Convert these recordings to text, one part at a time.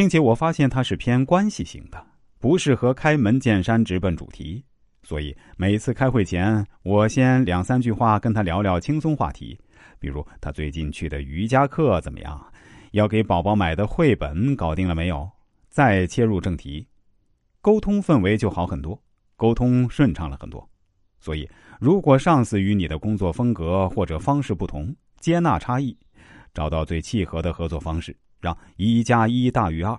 并且我发现他是偏关系型的，不适合开门见山直奔主题。所以每次开会前，我先两三句话跟他聊聊轻松话题，比如他最近去的瑜伽课怎么样，要给宝宝买的绘本搞定了没有，再切入正题，沟通氛围就好很多，沟通顺畅了很多。所以，如果上司与你的工作风格或者方式不同，接纳差异，找到最契合的合作方式，让一加一大于二。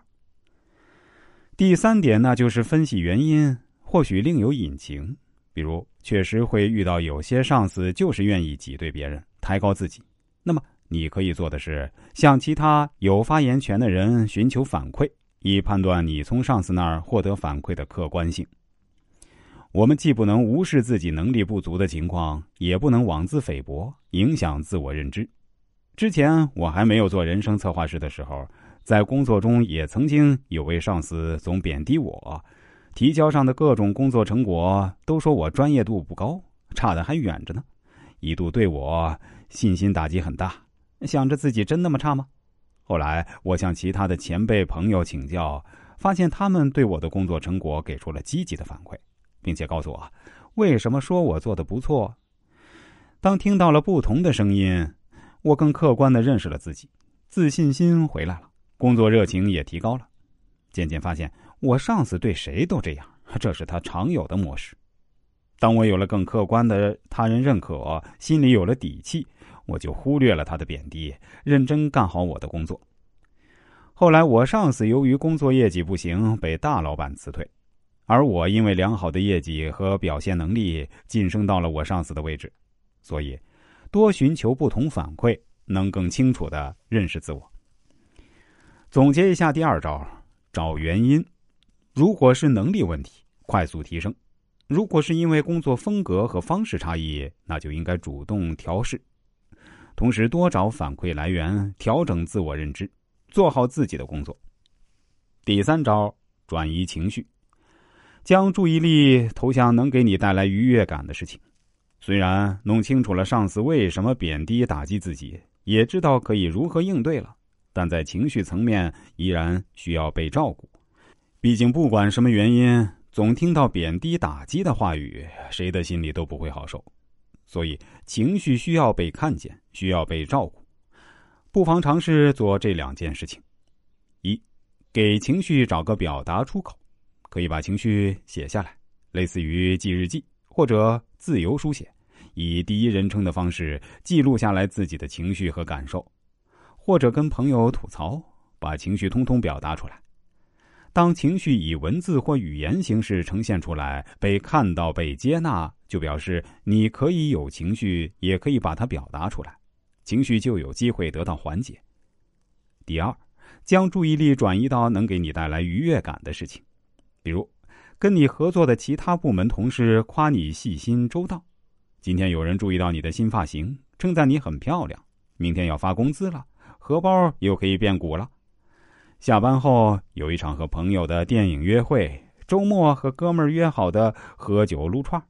第三点，那就是分析原因。或许另有隐情，比如确实会遇到有些上司就是愿意挤兑别人、抬高自己。那么你可以做的是向其他有发言权的人寻求反馈，以判断你从上司那儿获得反馈的客观性。我们既不能无视自己能力不足的情况，也不能妄自菲薄，影响自我认知。之前我还没有做人生策划师的时候，在工作中也曾经有位上司总贬低我。提交上的各种工作成果都说我专业度不高，差的还远着呢，一度对我信心打击很大，想着自己真那么差吗？后来我向其他的前辈朋友请教，发现他们对我的工作成果给出了积极的反馈，并且告诉我为什么说我做的不错。当听到了不同的声音，我更客观的认识了自己，自信心回来了，工作热情也提高了，渐渐发现。我上司对谁都这样，这是他常有的模式。当我有了更客观的他人认可，心里有了底气，我就忽略了他的贬低，认真干好我的工作。后来，我上司由于工作业绩不行，被大老板辞退，而我因为良好的业绩和表现能力，晋升到了我上司的位置。所以，多寻求不同反馈，能更清楚的认识自我。总结一下，第二招，找原因。如果是能力问题，快速提升；如果是因为工作风格和方式差异，那就应该主动调试。同时，多找反馈来源，调整自我认知，做好自己的工作。第三招，转移情绪，将注意力投向能给你带来愉悦感的事情。虽然弄清楚了上司为什么贬低打击自己，也知道可以如何应对了，但在情绪层面依然需要被照顾。毕竟，不管什么原因，总听到贬低、打击的话语，谁的心里都不会好受。所以，情绪需要被看见，需要被照顾。不妨尝试做这两件事情：一，给情绪找个表达出口，可以把情绪写下来，类似于记日记或者自由书写，以第一人称的方式记录下来自己的情绪和感受，或者跟朋友吐槽，把情绪通通表达出来。当情绪以文字或语言形式呈现出来，被看到、被接纳，就表示你可以有情绪，也可以把它表达出来，情绪就有机会得到缓解。第二，将注意力转移到能给你带来愉悦感的事情，比如跟你合作的其他部门同事夸你细心周到，今天有人注意到你的新发型，称赞你很漂亮，明天要发工资了，荷包又可以变鼓了。下班后有一场和朋友的电影约会，周末和哥们儿约好的喝酒撸串